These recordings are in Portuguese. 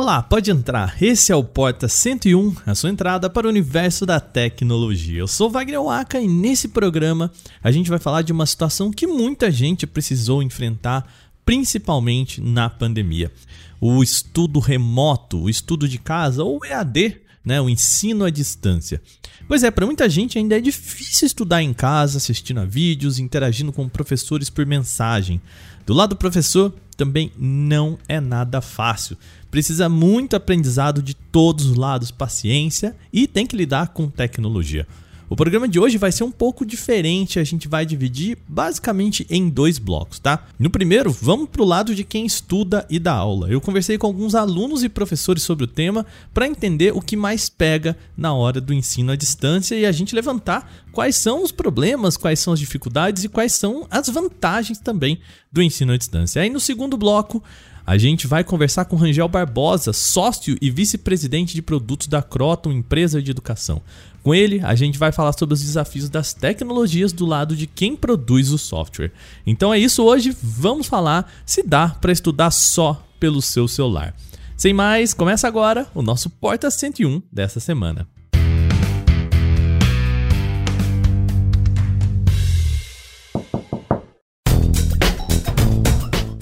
Olá, pode entrar. Esse é o Porta 101, a sua entrada para o universo da tecnologia. Eu sou Wagner Waka e nesse programa a gente vai falar de uma situação que muita gente precisou enfrentar, principalmente na pandemia. O estudo remoto, o estudo de casa ou EAD, né, o ensino à distância. Pois é, para muita gente ainda é difícil estudar em casa, assistindo a vídeos, interagindo com professores por mensagem. Do lado do professor, também não é nada fácil. Precisa muito aprendizado de todos os lados, paciência e tem que lidar com tecnologia. O programa de hoje vai ser um pouco diferente, a gente vai dividir basicamente em dois blocos, tá? No primeiro, vamos pro lado de quem estuda e dá aula. Eu conversei com alguns alunos e professores sobre o tema para entender o que mais pega na hora do ensino à distância e a gente levantar quais são os problemas, quais são as dificuldades e quais são as vantagens também do ensino à distância. Aí no segundo bloco, a gente vai conversar com Rangel Barbosa, sócio e vice-presidente de produtos da Croton, empresa de educação. Com ele, a gente vai falar sobre os desafios das tecnologias do lado de quem produz o software. Então é isso hoje, vamos falar se dá para estudar só pelo seu celular. Sem mais, começa agora o nosso Porta 101 dessa semana.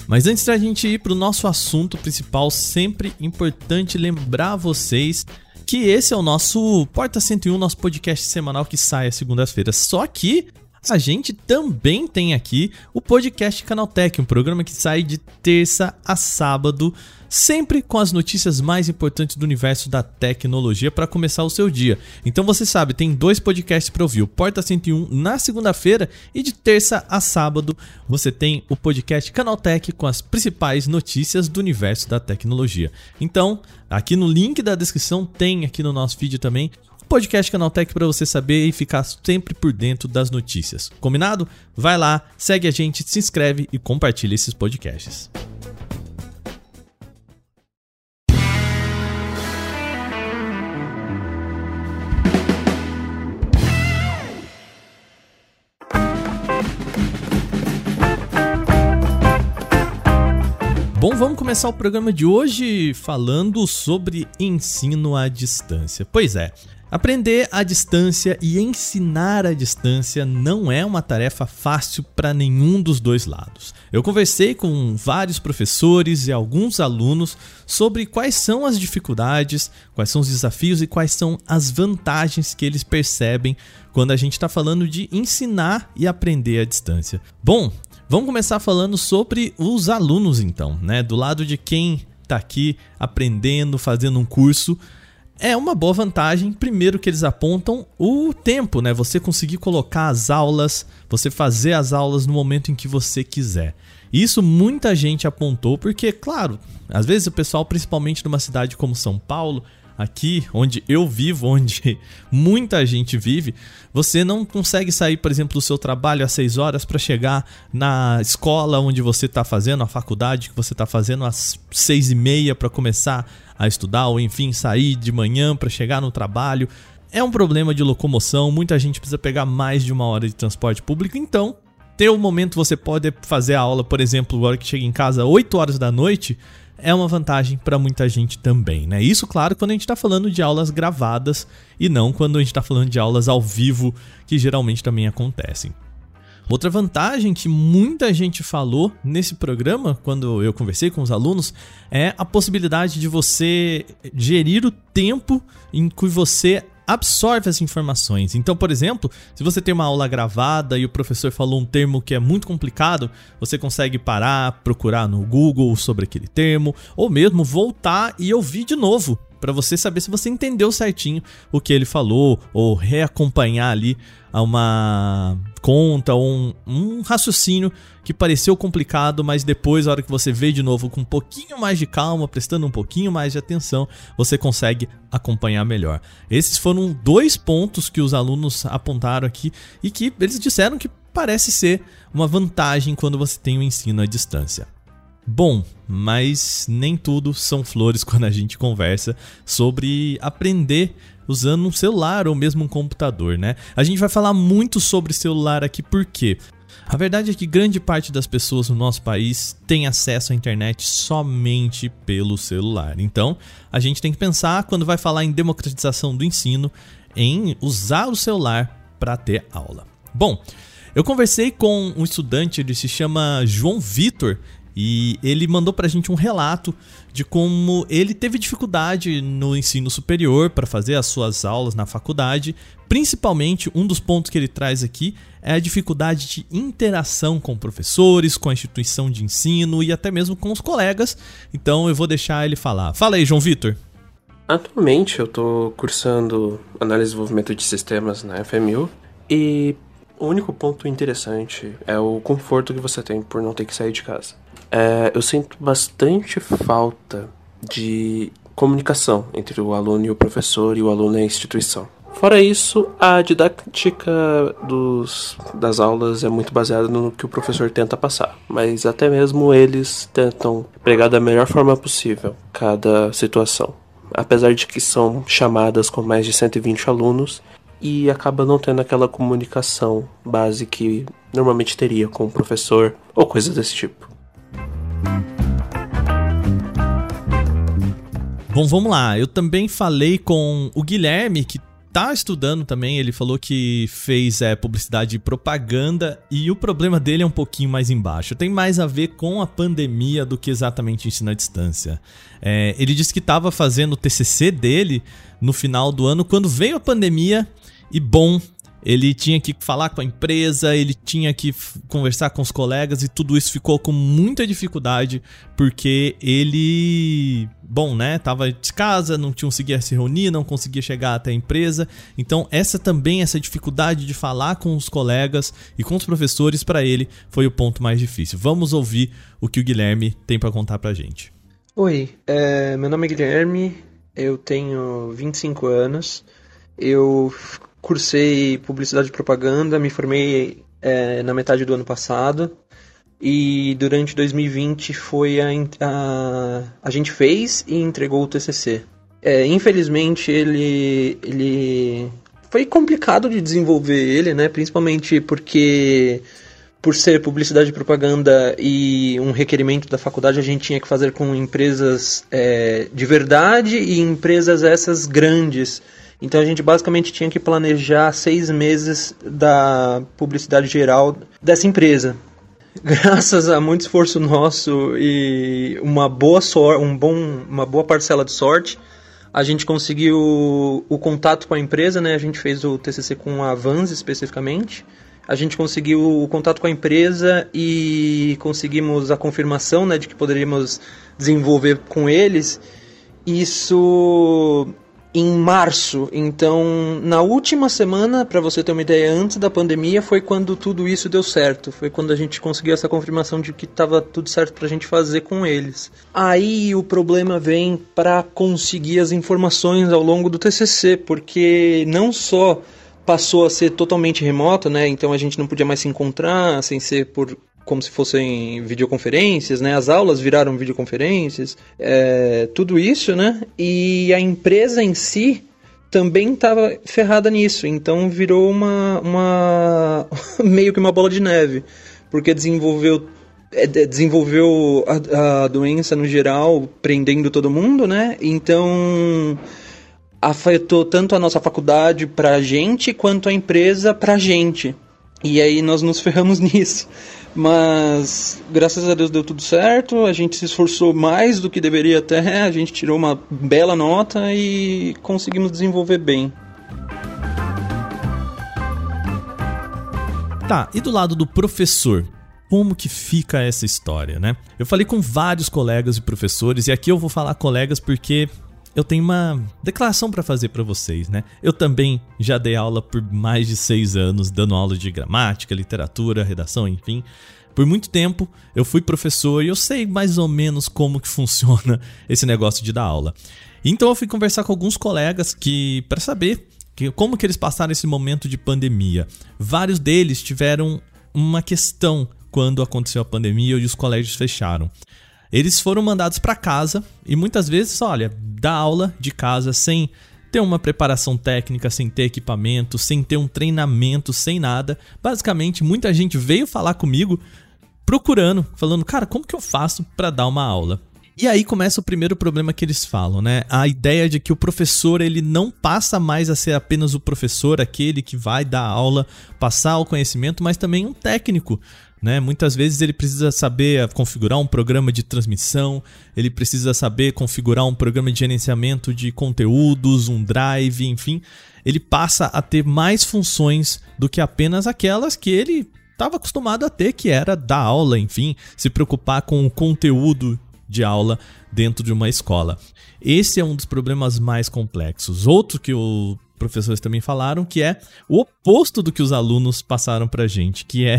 Mas antes da gente ir para o nosso assunto principal, sempre importante lembrar vocês que esse é o nosso Porta 101, nosso podcast semanal que sai às segundas-feiras. Só que a gente também tem aqui o podcast Canaltech, um programa que sai de terça a sábado sempre com as notícias mais importantes do universo da tecnologia para começar o seu dia. Então você sabe, tem dois podcasts para ouvir, o Porta 101 na segunda-feira e de terça a sábado você tem o podcast Canaltech com as principais notícias do universo da tecnologia. Então, aqui no link da descrição tem aqui no nosso vídeo também podcast Canaltech para você saber e ficar sempre por dentro das notícias. Combinado? Vai lá, segue a gente, se inscreve e compartilha esses podcasts. Bom, vamos começar o programa de hoje falando sobre ensino à distância. Pois é, aprender à distância e ensinar à distância não é uma tarefa fácil para nenhum dos dois lados. Eu conversei com vários professores e alguns alunos sobre quais são as dificuldades, quais são os desafios e quais são as vantagens que eles percebem quando a gente está falando de ensinar e aprender à distância. Bom, Vamos começar falando sobre os alunos, então, né? Do lado de quem está aqui aprendendo, fazendo um curso. É uma boa vantagem, primeiro que eles apontam o tempo, né? Você conseguir colocar as aulas, você fazer as aulas no momento em que você quiser. Isso muita gente apontou porque, claro, às vezes o pessoal, principalmente numa cidade como São Paulo, aqui onde eu vivo, onde muita gente vive, você não consegue sair, por exemplo, do seu trabalho às 6 horas para chegar na escola onde você está fazendo, a faculdade que você está fazendo às 6 e meia para começar a estudar, ou enfim, sair de manhã para chegar no trabalho. É um problema de locomoção, muita gente precisa pegar mais de uma hora de transporte público, então ter um momento você pode fazer a aula, por exemplo, agora que chega em casa 8 horas da noite, é uma vantagem para muita gente também, né? Isso, claro, quando a gente está falando de aulas gravadas e não quando a gente está falando de aulas ao vivo, que geralmente também acontecem. Outra vantagem que muita gente falou nesse programa, quando eu conversei com os alunos, é a possibilidade de você gerir o tempo em que você absorve as informações. Então, por exemplo, se você tem uma aula gravada e o professor falou um termo que é muito complicado, você consegue parar, procurar no Google sobre aquele termo, ou mesmo voltar e ouvir de novo para você saber se você entendeu certinho o que ele falou ou reacompanhar ali uma conta um, um, raciocínio que pareceu complicado, mas depois, a hora que você vê de novo com um pouquinho mais de calma, prestando um pouquinho mais de atenção, você consegue acompanhar melhor. Esses foram dois pontos que os alunos apontaram aqui e que eles disseram que parece ser uma vantagem quando você tem o ensino à distância. Bom, mas nem tudo são flores quando a gente conversa sobre aprender usando um celular ou mesmo um computador, né? A gente vai falar muito sobre celular aqui porque A verdade é que grande parte das pessoas no nosso país tem acesso à internet somente pelo celular. Então, a gente tem que pensar, quando vai falar em democratização do ensino, em usar o celular para ter aula. Bom, eu conversei com um estudante, ele se chama João Vitor, e ele mandou pra gente um relato de como ele teve dificuldade no ensino superior para fazer as suas aulas na faculdade. Principalmente, um dos pontos que ele traz aqui é a dificuldade de interação com professores, com a instituição de ensino e até mesmo com os colegas. Então eu vou deixar ele falar. Fala aí, João Vitor. Atualmente eu estou cursando análise e desenvolvimento de sistemas na FMU e o único ponto interessante é o conforto que você tem por não ter que sair de casa é, eu sinto bastante falta de comunicação entre o aluno e o professor e o aluno e a instituição. Fora isso, a didática dos, das aulas é muito baseada no que o professor tenta passar, mas até mesmo eles tentam pregar da melhor forma possível cada situação. Apesar de que são chamadas com mais de 120 alunos e acaba não tendo aquela comunicação base que normalmente teria com o professor ou coisas desse tipo. Bom, vamos lá. Eu também falei com o Guilherme, que tá estudando também. Ele falou que fez é, publicidade e propaganda e o problema dele é um pouquinho mais embaixo. Tem mais a ver com a pandemia do que exatamente ensino à distância. É, ele disse que estava fazendo o TCC dele no final do ano quando veio a pandemia e bom, ele tinha que falar com a empresa, ele tinha que conversar com os colegas e tudo isso ficou com muita dificuldade porque ele, bom, né, tava de casa, não conseguia se reunir, não conseguia chegar até a empresa. Então, essa também essa dificuldade de falar com os colegas e com os professores para ele foi o ponto mais difícil. Vamos ouvir o que o Guilherme tem para contar pra gente. Oi, é, meu nome é Guilherme, eu tenho 25 anos. Eu cursei publicidade e propaganda, me formei é, na metade do ano passado e durante 2020 foi a, a, a gente fez e entregou o TCC. É, infelizmente ele, ele foi complicado de desenvolver ele, né? Principalmente porque por ser publicidade e propaganda e um requerimento da faculdade, a gente tinha que fazer com empresas é, de verdade e empresas essas grandes então a gente basicamente tinha que planejar seis meses da publicidade geral dessa empresa. Graças a muito esforço nosso e uma boa sorte, um bom, uma boa parcela de sorte, a gente conseguiu o, contato com a empresa, né? A gente fez o TCC com a Vans especificamente. A gente conseguiu o contato com a empresa e conseguimos a confirmação, né, de que poderíamos desenvolver com eles. Isso em março. Então, na última semana, para você ter uma ideia, antes da pandemia, foi quando tudo isso deu certo. Foi quando a gente conseguiu essa confirmação de que estava tudo certo para a gente fazer com eles. Aí o problema vem para conseguir as informações ao longo do TCC, porque não só passou a ser totalmente remoto, né? Então a gente não podia mais se encontrar sem ser por como se fossem videoconferências, né? As aulas viraram videoconferências, é, tudo isso, né? E a empresa em si também estava ferrada nisso, então virou uma, uma meio que uma bola de neve, porque desenvolveu é, desenvolveu a, a doença no geral, prendendo todo mundo, né? Então afetou tanto a nossa faculdade pra gente quanto a empresa pra gente. E aí nós nos ferramos nisso. Mas graças a Deus deu tudo certo, a gente se esforçou mais do que deveria até, a gente tirou uma bela nota e conseguimos desenvolver bem. Tá, e do lado do professor? Como que fica essa história, né? Eu falei com vários colegas e professores, e aqui eu vou falar colegas porque eu tenho uma declaração para fazer para vocês, né? Eu também já dei aula por mais de seis anos, dando aula de gramática, literatura, redação, enfim. Por muito tempo eu fui professor e eu sei mais ou menos como que funciona esse negócio de dar aula. Então eu fui conversar com alguns colegas que para saber que, como que eles passaram esse momento de pandemia. Vários deles tiveram uma questão quando aconteceu a pandemia e os colégios fecharam. Eles foram mandados para casa e muitas vezes, olha, dar aula de casa sem ter uma preparação técnica, sem ter equipamento, sem ter um treinamento, sem nada. Basicamente, muita gente veio falar comigo procurando, falando, cara, como que eu faço para dar uma aula? E aí começa o primeiro problema que eles falam, né? A ideia de que o professor ele não passa mais a ser apenas o professor, aquele que vai dar aula, passar o conhecimento, mas também um técnico. Né? Muitas vezes ele precisa saber configurar um programa de transmissão, ele precisa saber configurar um programa de gerenciamento de conteúdos, um drive, enfim. Ele passa a ter mais funções do que apenas aquelas que ele estava acostumado a ter, que era dar aula, enfim, se preocupar com o conteúdo de aula dentro de uma escola. Esse é um dos problemas mais complexos. Outro que os professores também falaram, que é o oposto do que os alunos passaram para gente, que é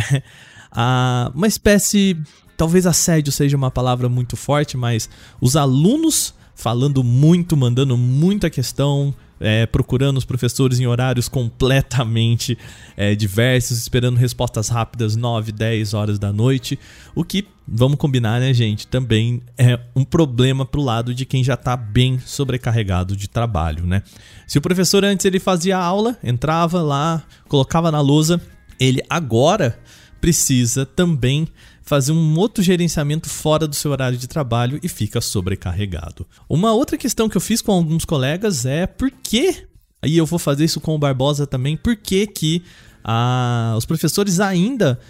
a, uma espécie. Talvez assédio seja uma palavra muito forte, mas os alunos falando muito, mandando muita questão, é, procurando os professores em horários completamente é, diversos, esperando respostas rápidas 9, 10 horas da noite. O que, vamos combinar, né, gente? Também é um problema pro lado de quem já está bem sobrecarregado de trabalho, né? Se o professor antes ele fazia aula, entrava lá, colocava na lousa, ele agora precisa também fazer um outro gerenciamento fora do seu horário de trabalho e fica sobrecarregado. Uma outra questão que eu fiz com alguns colegas é por que, aí eu vou fazer isso com o Barbosa também, por que que ah, os professores ainda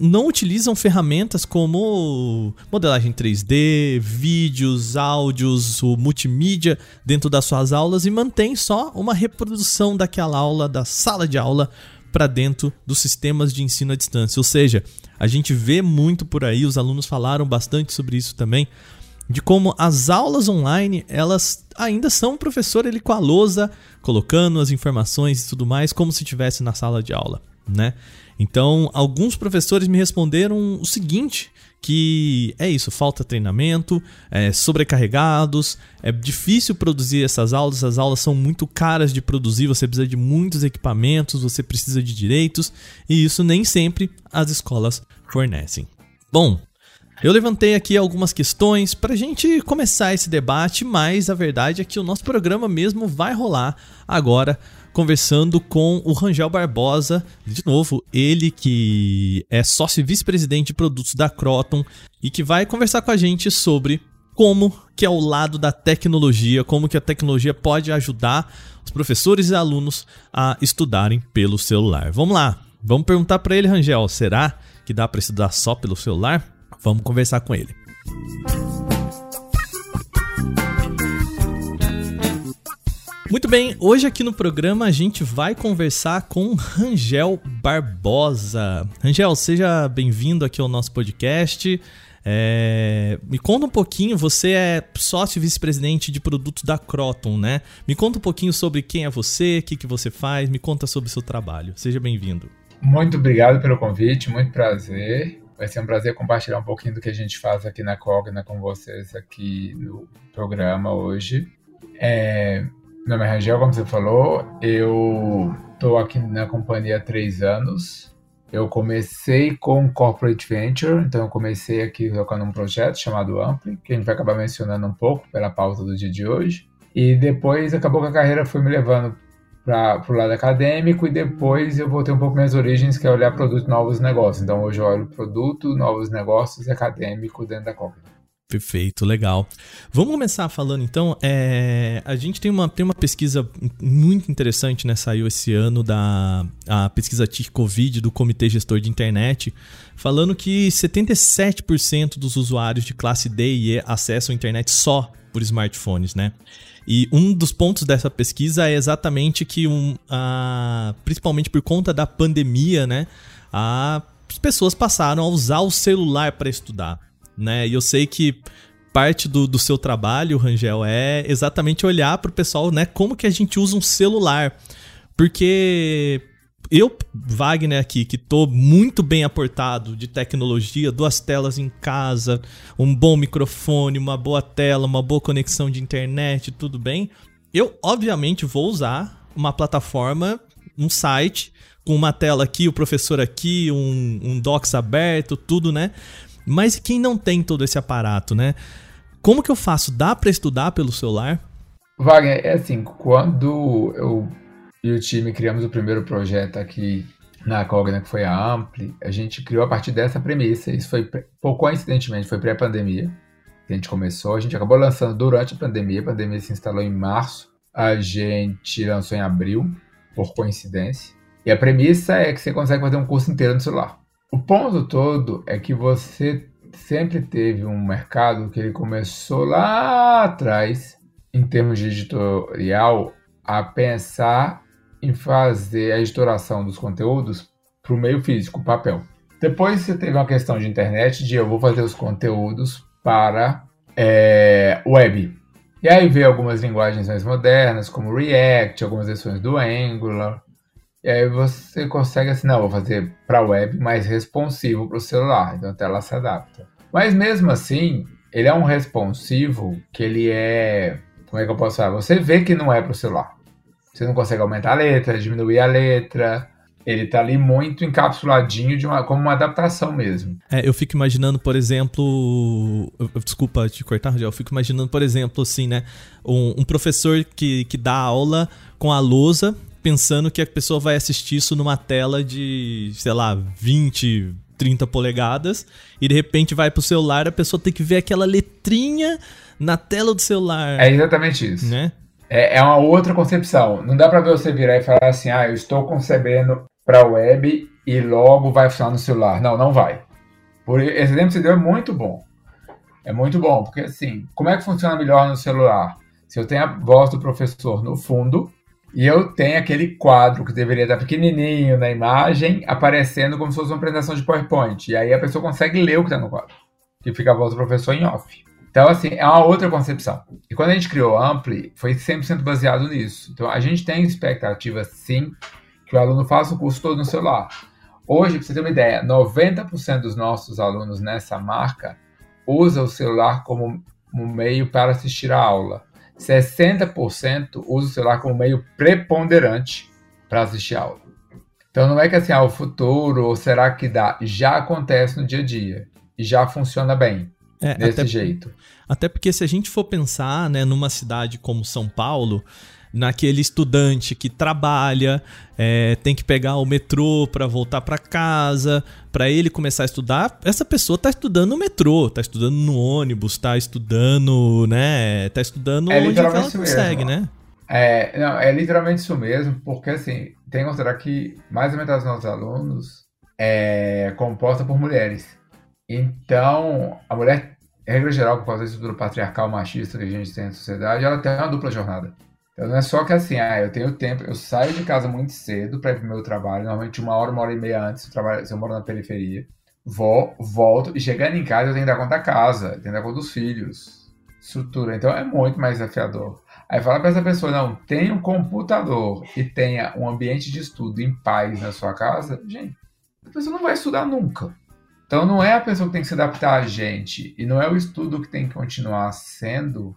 não utilizam ferramentas como modelagem 3D, vídeos, áudios, o multimídia dentro das suas aulas e mantém só uma reprodução daquela aula, da sala de aula, para dentro dos sistemas de ensino à distância. Ou seja, a gente vê muito por aí, os alunos falaram bastante sobre isso também, de como as aulas online, elas ainda são o professor ele com a lousa, colocando as informações e tudo mais, como se estivesse na sala de aula, né? Então, alguns professores me responderam o seguinte, que é isso, falta treinamento, é, sobrecarregados, é difícil produzir essas aulas, as aulas são muito caras de produzir, você precisa de muitos equipamentos, você precisa de direitos, e isso nem sempre as escolas fornecem. Bom, eu levantei aqui algumas questões para a gente começar esse debate, mas a verdade é que o nosso programa mesmo vai rolar agora conversando com o Rangel Barbosa, de novo, ele que é sócio e vice-presidente de produtos da Croton e que vai conversar com a gente sobre como que é o lado da tecnologia, como que a tecnologia pode ajudar os professores e alunos a estudarem pelo celular. Vamos lá, vamos perguntar para ele, Rangel, será que dá para estudar só pelo celular? Vamos conversar com ele. Muito bem, hoje aqui no programa a gente vai conversar com Rangel Barbosa. Rangel, seja bem-vindo aqui ao nosso podcast. É, me conta um pouquinho, você é sócio vice-presidente de produtos da Croton, né? Me conta um pouquinho sobre quem é você, o que, que você faz, me conta sobre o seu trabalho. Seja bem-vindo. Muito obrigado pelo convite, muito prazer. Vai ser um prazer compartilhar um pouquinho do que a gente faz aqui na Cogna com vocês aqui no programa hoje. É, meu nome é Rangel, como você falou. Eu estou aqui na companhia há três anos. Eu comecei com Corporate Venture, então eu comecei aqui tocando um projeto chamado Ampli, que a gente vai acabar mencionando um pouco pela pauta do dia de hoje. E depois acabou que a carreira foi me levando para o lado acadêmico e depois eu voltei um pouco minhas origens, que é olhar produto novos negócios. Então hoje eu olho produto, novos negócios e acadêmico dentro da Cogna. Perfeito, legal. Vamos começar falando então. É, a gente tem uma, tem uma pesquisa muito interessante, né? Saiu esse ano da a pesquisa TIC Covid do Comitê Gestor de Internet, falando que 77% dos usuários de classe D e E acessam a internet só por smartphones, né? E um dos pontos dessa pesquisa é exatamente que, um, a, principalmente por conta da pandemia, né? A, as pessoas passaram a usar o celular para estudar né? E eu sei que parte do, do seu trabalho, Rangel, é exatamente olhar para o pessoal, né? Como que a gente usa um celular. Porque eu, Wagner, aqui, que tô muito bem aportado de tecnologia, duas telas em casa, um bom microfone, uma boa tela, uma boa conexão de internet, tudo bem. Eu, obviamente, vou usar uma plataforma, um site, com uma tela aqui, o professor aqui, um, um docs aberto, tudo, né? Mas quem não tem todo esse aparato, né? Como que eu faço? Dá para estudar pelo celular? Wagner, é assim, quando eu e o time criamos o primeiro projeto aqui na Cogna, que foi a Ampli, a gente criou a partir dessa premissa. Isso foi, pouco coincidentemente, foi pré-pandemia que a gente começou. A gente acabou lançando durante a pandemia. A pandemia se instalou em março. A gente lançou em abril, por coincidência. E a premissa é que você consegue fazer um curso inteiro no celular. O ponto todo é que você sempre teve um mercado que ele começou lá atrás, em termos de editorial, a pensar em fazer a editoração dos conteúdos para o meio físico, papel. Depois você teve uma questão de internet, de eu vou fazer os conteúdos para é, web. E aí veio algumas linguagens mais modernas, como React, algumas versões do Angular. E aí você consegue assim, não, vou fazer para web mais responsivo para o celular, então a tela se adapta. Mas mesmo assim, ele é um responsivo que ele é, como é que eu posso falar? Você vê que não é para o celular. Você não consegue aumentar a letra, diminuir a letra. Ele tá ali muito encapsuladinho de uma, como uma adaptação mesmo. É, eu fico imaginando, por exemplo. Desculpa te cortar, Rogério. Eu fico imaginando, por exemplo, assim, né? Um, um professor que, que dá aula com a lousa, pensando que a pessoa vai assistir isso numa tela de, sei lá, 20, 30 polegadas, e de repente vai pro celular, a pessoa tem que ver aquela letrinha na tela do celular. É exatamente isso. Né? é, é uma outra concepção. Não dá para você virar e falar assim, ah, eu estou concebendo para web e logo vai funcionar no celular. Não, não vai. Por esse exemplo que você deu é muito bom. É muito bom, porque assim, como é que funciona melhor no celular? Se eu tenho a voz do professor no fundo e eu tenho aquele quadro que deveria estar pequenininho na imagem, aparecendo como se fosse uma apresentação de PowerPoint. E aí a pessoa consegue ler o que está no quadro. Que fica a voz do professor em off. Então, assim, é uma outra concepção. E quando a gente criou Ampli, foi 100% baseado nisso. Então, a gente tem expectativa, sim, que o aluno faça o curso todo no celular. Hoje, para você ter uma ideia, 90% dos nossos alunos nessa marca usa o celular como um meio para assistir a aula. 60% usa o celular como meio preponderante para assistir a aula. Então não é que assim, ah, o futuro, ou será que dá? Já acontece no dia a dia e já funciona bem. É, desse até, jeito. Até porque se a gente for pensar, né, numa cidade como São Paulo, naquele estudante que trabalha, é, tem que pegar o metrô para voltar para casa, para ele começar a estudar, essa pessoa tá estudando no metrô, tá estudando no ônibus, tá estudando, né, tá estudando é onde ela consegue, mesmo. né? É, não, é literalmente isso mesmo, porque assim, tem que considerar que mais ou menos dos nossos alunos é composta por mulheres. Então, a mulher regra geral, por causa da estrutura patriarcal machista que a gente tem na sociedade, ela tem uma dupla jornada. Então não é só que assim, ah, eu tenho tempo, eu saio de casa muito cedo para ir pro meu trabalho, normalmente uma hora, uma hora e meia antes, eu, trabalho, eu moro na periferia, vou, volto, e chegando em casa eu tenho que dar conta da casa, tenho que dar conta dos filhos, estrutura, então é muito mais desafiador. Aí fala para essa pessoa, não, tenha um computador e tenha um ambiente de estudo em paz na sua casa, gente, a pessoa não vai estudar nunca. Então não é a pessoa que tem que se adaptar a gente e não é o estudo que tem que continuar sendo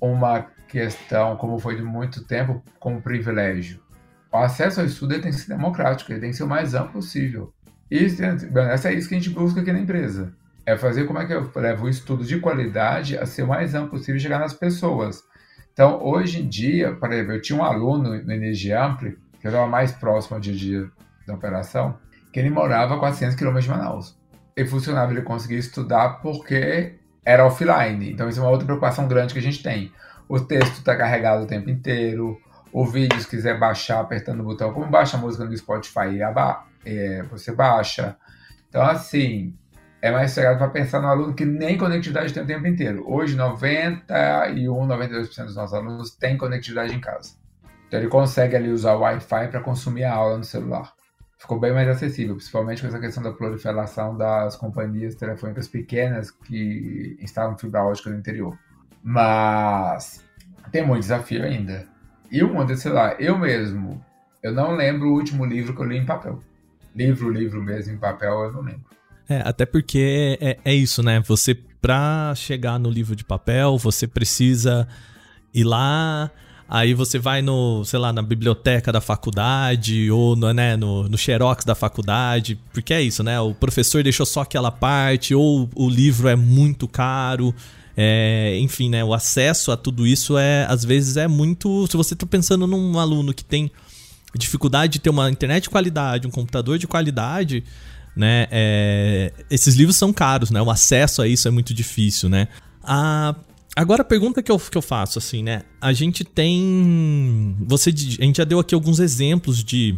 uma questão, como foi de muito tempo, como privilégio. O acesso ao estudo tem que ser democrático, ele tem que ser o mais amplo possível. E essa é isso que a gente busca aqui na empresa. É fazer como é que eu levo o estudo de qualidade a ser o mais amplo possível e chegar nas pessoas. Então, hoje em dia, por exemplo, eu tinha um aluno no Energia Ampli, que eu estava mais próximo ao dia dia da operação, que ele morava a 400 quilômetros de Manaus ele funcionava, ele conseguia estudar porque era offline. Então isso é uma outra preocupação grande que a gente tem. O texto está carregado o tempo inteiro, o vídeo, se quiser baixar apertando o botão, como baixa a música no Spotify, é, você baixa. Então, assim, é mais chegado para pensar no aluno que nem conectividade tem o tempo inteiro. Hoje, 91, 92% dos nossos alunos têm conectividade em casa. Então, ele consegue ali usar o Wi-Fi para consumir a aula no celular ficou bem mais acessível, principalmente com essa questão da proliferação das companhias telefônicas pequenas que instalam fibra ótica no interior. Mas tem muito desafio ainda. E o mundo, sei lá, eu mesmo, eu não lembro o último livro que eu li em papel. Livro, livro mesmo em papel, eu não lembro. É, até porque é, é isso, né? Você, pra chegar no livro de papel, você precisa ir lá, Aí você vai no, sei lá, na biblioteca da faculdade ou no, né, no, no xerox da faculdade, porque é isso, né? O professor deixou só aquela parte, ou o livro é muito caro. É, enfim, né? O acesso a tudo isso é, às vezes, é muito. Se você está pensando num aluno que tem dificuldade de ter uma internet de qualidade, um computador de qualidade, né? É, esses livros são caros, né? O acesso a isso é muito difícil, né? A, agora a pergunta que eu, que eu faço, assim, né? A gente tem. Você, a gente já deu aqui alguns exemplos de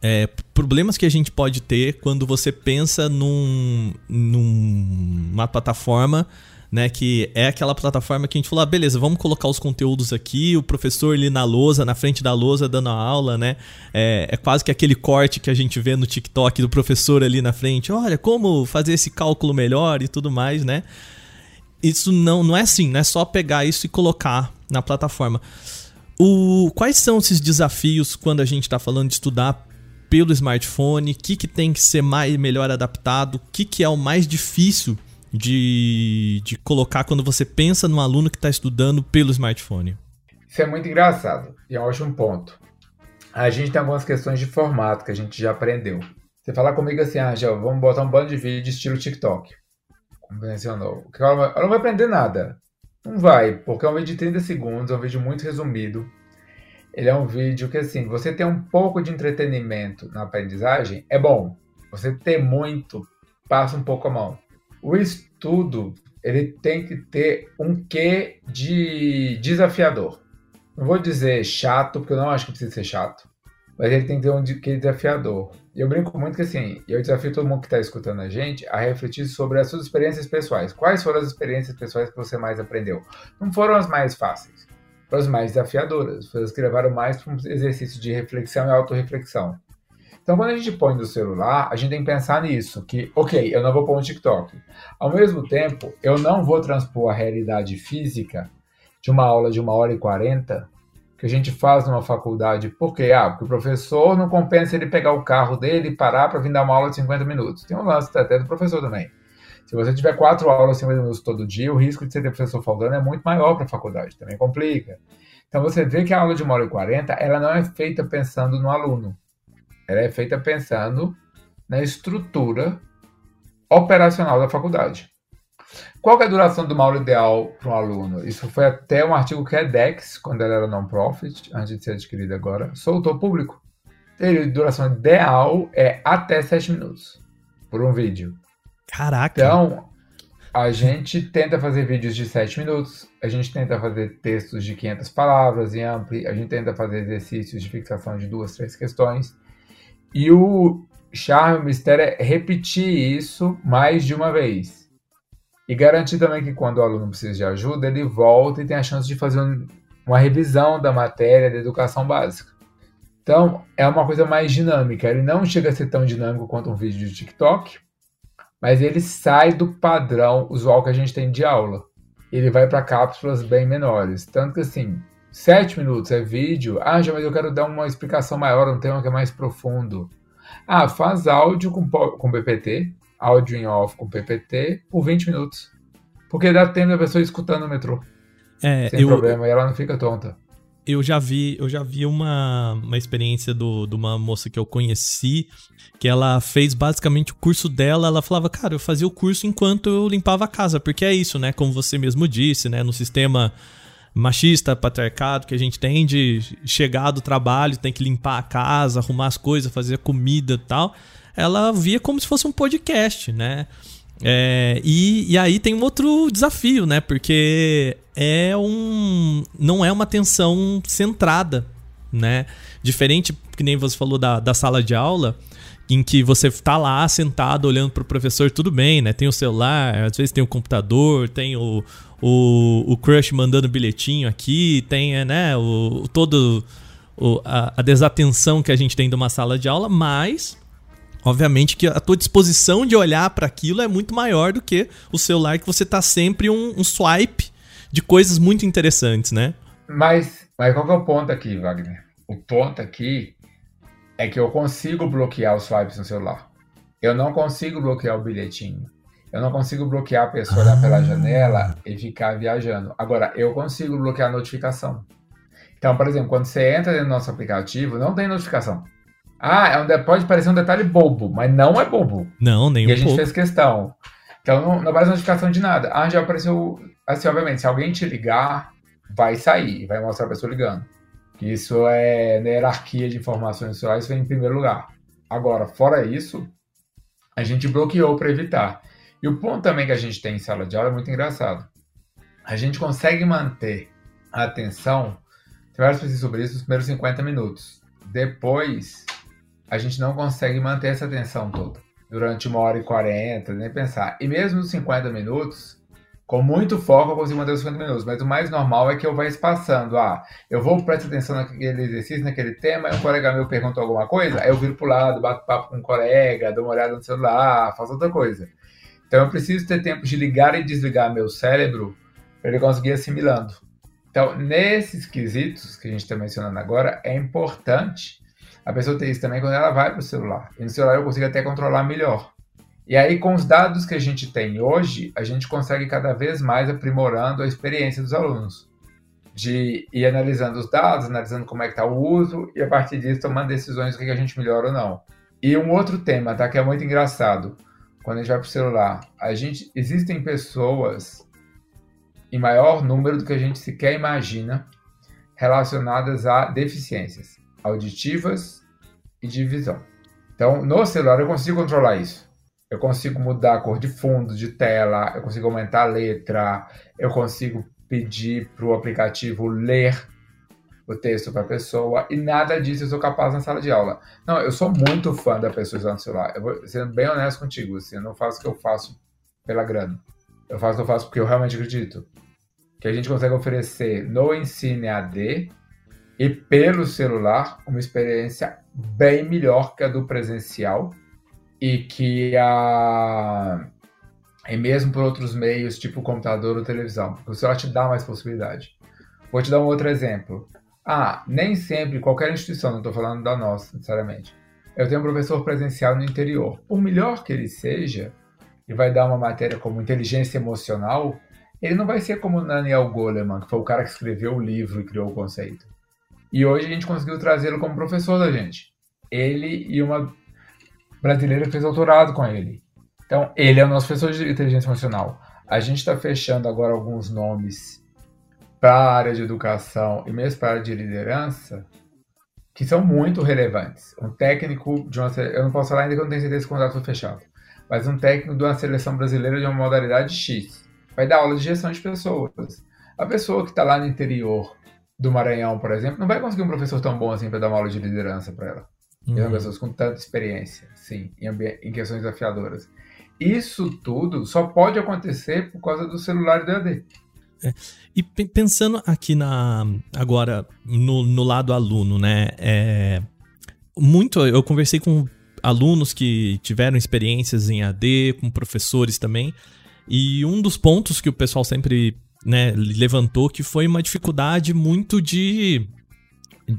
é, problemas que a gente pode ter quando você pensa num, numa plataforma né? Que é aquela plataforma que a gente falou, ah, beleza, vamos colocar os conteúdos aqui, o professor ali na lousa, na frente da lousa, dando a aula, né? É, é quase que aquele corte que a gente vê no TikTok do professor ali na frente, olha, como fazer esse cálculo melhor e tudo mais, né? Isso não, não é assim, não é só pegar isso e colocar na plataforma. O, quais são esses desafios quando a gente está falando de estudar pelo smartphone? O que, que tem que ser mais melhor adaptado? O que, que é o mais difícil de, de colocar quando você pensa no aluno que está estudando pelo smartphone? Isso é muito engraçado e é um ótimo ponto. A gente tem algumas questões de formato que a gente já aprendeu. Você fala comigo assim, ah, Angel, vamos botar um bando de vídeo estilo TikTok. Convencional. Ela não vai aprender nada. Não vai, porque é um vídeo de 30 segundos, é um vídeo muito resumido. Ele é um vídeo que, assim, você tem um pouco de entretenimento na aprendizagem, é bom. Você ter muito, passa um pouco a mão o estudo ele tem que ter um quê de desafiador. Não vou dizer chato, porque eu não acho que precisa ser chato, mas ele tem que ter um quê desafiador. Eu brinco muito que assim, eu desafio todo mundo que está escutando a gente a refletir sobre as suas experiências pessoais. Quais foram as experiências pessoais que você mais aprendeu? Não foram as mais fáceis, foram as mais desafiadoras, foram as que levaram mais para um exercício de reflexão e autorreflexão. Então, quando a gente põe no celular, a gente tem que pensar nisso, que, ok, eu não vou pôr um TikTok. Ao mesmo tempo, eu não vou transpor a realidade física de uma aula de uma hora e quarenta que a gente faz numa faculdade. Por quê? Ah, porque o professor não compensa ele pegar o carro dele e parar para vir dar uma aula de 50 minutos. Tem um lance até do professor também. Se você tiver quatro aulas de 50 minutos todo dia, o risco de você ter professor faltando é muito maior para a faculdade, também complica. Então você vê que a aula de uma hora e quarenta, ela não é feita pensando no aluno. Ela é feita pensando na estrutura operacional da faculdade. Qual é a duração de uma aula ideal para um aluno? Isso foi até um artigo que a edX, quando ela era non-profit, antes de ser adquirida agora, soltou público. A duração ideal é até 7 minutos por um vídeo. Caraca! Então, a gente tenta fazer vídeos de 7 minutos, a gente tenta fazer textos de 500 palavras em ampli, a gente tenta fazer exercícios de fixação de duas, três questões. E o charme, o mistério é repetir isso mais de uma vez. E garantir também que quando o aluno precisa de ajuda, ele volta e tem a chance de fazer um, uma revisão da matéria da educação básica. Então, é uma coisa mais dinâmica. Ele não chega a ser tão dinâmico quanto um vídeo de TikTok, mas ele sai do padrão usual que a gente tem de aula. Ele vai para cápsulas bem menores. Tanto que, assim, Sete minutos é vídeo. Ah, já, mas eu quero dar uma explicação maior, um tema que é mais profundo. Ah, faz áudio com, com PPT, áudio em off com PPT, por 20 minutos. Porque dá tempo da pessoa escutando no metrô. É, sem eu, problema, e ela não fica tonta. Eu já vi, eu já vi uma, uma experiência do, de uma moça que eu conheci, que ela fez basicamente o curso dela, ela falava, cara, eu fazia o curso enquanto eu limpava a casa, porque é isso, né? Como você mesmo disse, né? No sistema machista, patriarcado que a gente tem de chegar do trabalho, tem que limpar a casa, arrumar as coisas, fazer comida e tal, ela via como se fosse um podcast, né? É, e, e aí tem um outro desafio, né? Porque é um. não é uma atenção centrada, né? Diferente, que nem você falou da, da sala de aula, em que você está lá sentado olhando para o professor, tudo bem, né? Tem o celular, às vezes tem o computador, tem o, o, o crush mandando bilhetinho aqui, tem, é, né, o, todo o, a, a, desatenção que a gente tem de uma sala de aula, mas obviamente que a tua disposição de olhar para aquilo é muito maior do que o celular que você tá sempre um, um swipe de coisas muito interessantes, né? Mas, mas qual que é o ponto aqui, Wagner? O ponto aqui é que eu consigo bloquear os swipes no celular. Eu não consigo bloquear o bilhetinho. Eu não consigo bloquear a pessoa olhar pela ah. janela e ficar viajando. Agora, eu consigo bloquear a notificação. Então, por exemplo, quando você entra no nosso aplicativo, não tem notificação. Ah, é pode parecer um detalhe bobo, mas não é bobo. Não, nem E a gente fez questão. Então não, não faz notificação de nada. Ah, já apareceu. Assim, obviamente, se alguém te ligar, vai sair, vai mostrar a pessoa ligando. Isso é na hierarquia de informações sociais, vem em primeiro lugar. Agora, fora isso, a gente bloqueou para evitar. E o ponto também que a gente tem em sala de aula é muito engraçado. A gente consegue manter a atenção, tem várias pesquisas sobre isso, nos primeiros 50 minutos. Depois, a gente não consegue manter essa atenção toda. Durante uma hora e quarenta, nem pensar. E mesmo nos 50 minutos, com muito foco eu consigo manter os 50 minutos, mas o mais normal é que eu vá espaçando. Ah, eu vou prestar atenção naquele exercício, naquele tema, aí um colega meu perguntou alguma coisa, aí eu viro pro lado, bato papo com um colega, dou uma olhada no celular, faço outra coisa. Então eu preciso ter tempo de ligar e desligar meu cérebro para ele conseguir assimilando. Então, nesses quesitos que a gente está mencionando agora, é importante a pessoa ter isso também quando ela vai para o celular. E no celular eu consigo até controlar melhor. E aí, com os dados que a gente tem hoje, a gente consegue cada vez mais aprimorando a experiência dos alunos. De ir analisando os dados, analisando como é que está o uso, e a partir disso tomando decisões do que a gente melhora ou não. E um outro tema, tá? Que é muito engraçado. Quando a gente vai para o celular, a gente, existem pessoas em maior número do que a gente sequer imagina relacionadas a deficiências auditivas e de visão. Então, no celular eu consigo controlar isso. Eu consigo mudar a cor de fundo, de tela, eu consigo aumentar a letra, eu consigo pedir para o aplicativo ler o texto para a pessoa e nada disso eu sou capaz na sala de aula. Não, eu sou muito fã da pessoa usando o celular. Eu vou sendo bem honesto contigo, assim, eu não faço o que eu faço pela grana. Eu faço o que eu faço porque eu realmente acredito que a gente consegue oferecer no ensino EAD e pelo celular uma experiência bem melhor que a do presencial e que a e mesmo por outros meios, tipo computador ou televisão, o celular te dá mais possibilidade. Vou te dar um outro exemplo. Ah, nem sempre, qualquer instituição, não estou falando da nossa, necessariamente. Eu tenho um professor presencial no interior. Por melhor que ele seja, e vai dar uma matéria como inteligência emocional, ele não vai ser como Daniel Goleman, que foi o cara que escreveu o livro e criou o conceito. E hoje a gente conseguiu trazê-lo como professor da gente. Ele e uma brasileira que fez doutorado com ele. Então, ele é o nosso professor de inteligência emocional. A gente está fechando agora alguns nomes para a área de educação e mesmo para a área de liderança que são muito relevantes. Um técnico de uma. Eu não posso falar ainda que eu não tenho certeza se o contrato foi fechado. Mas um técnico de uma seleção brasileira de uma modalidade X. Vai dar aula de gestão de pessoas. A pessoa que está lá no interior do Maranhão, por exemplo, não vai conseguir um professor tão bom assim para dar uma aula de liderança para ela. Uhum. são pessoas com tanta experiência, sim, em, em questões desafiadoras. Isso tudo só pode acontecer por causa do celular do AD. É. E pensando aqui na agora no, no lado aluno, né? É, muito eu conversei com alunos que tiveram experiências em AD, com professores também, e um dos pontos que o pessoal sempre né, levantou que foi uma dificuldade muito de.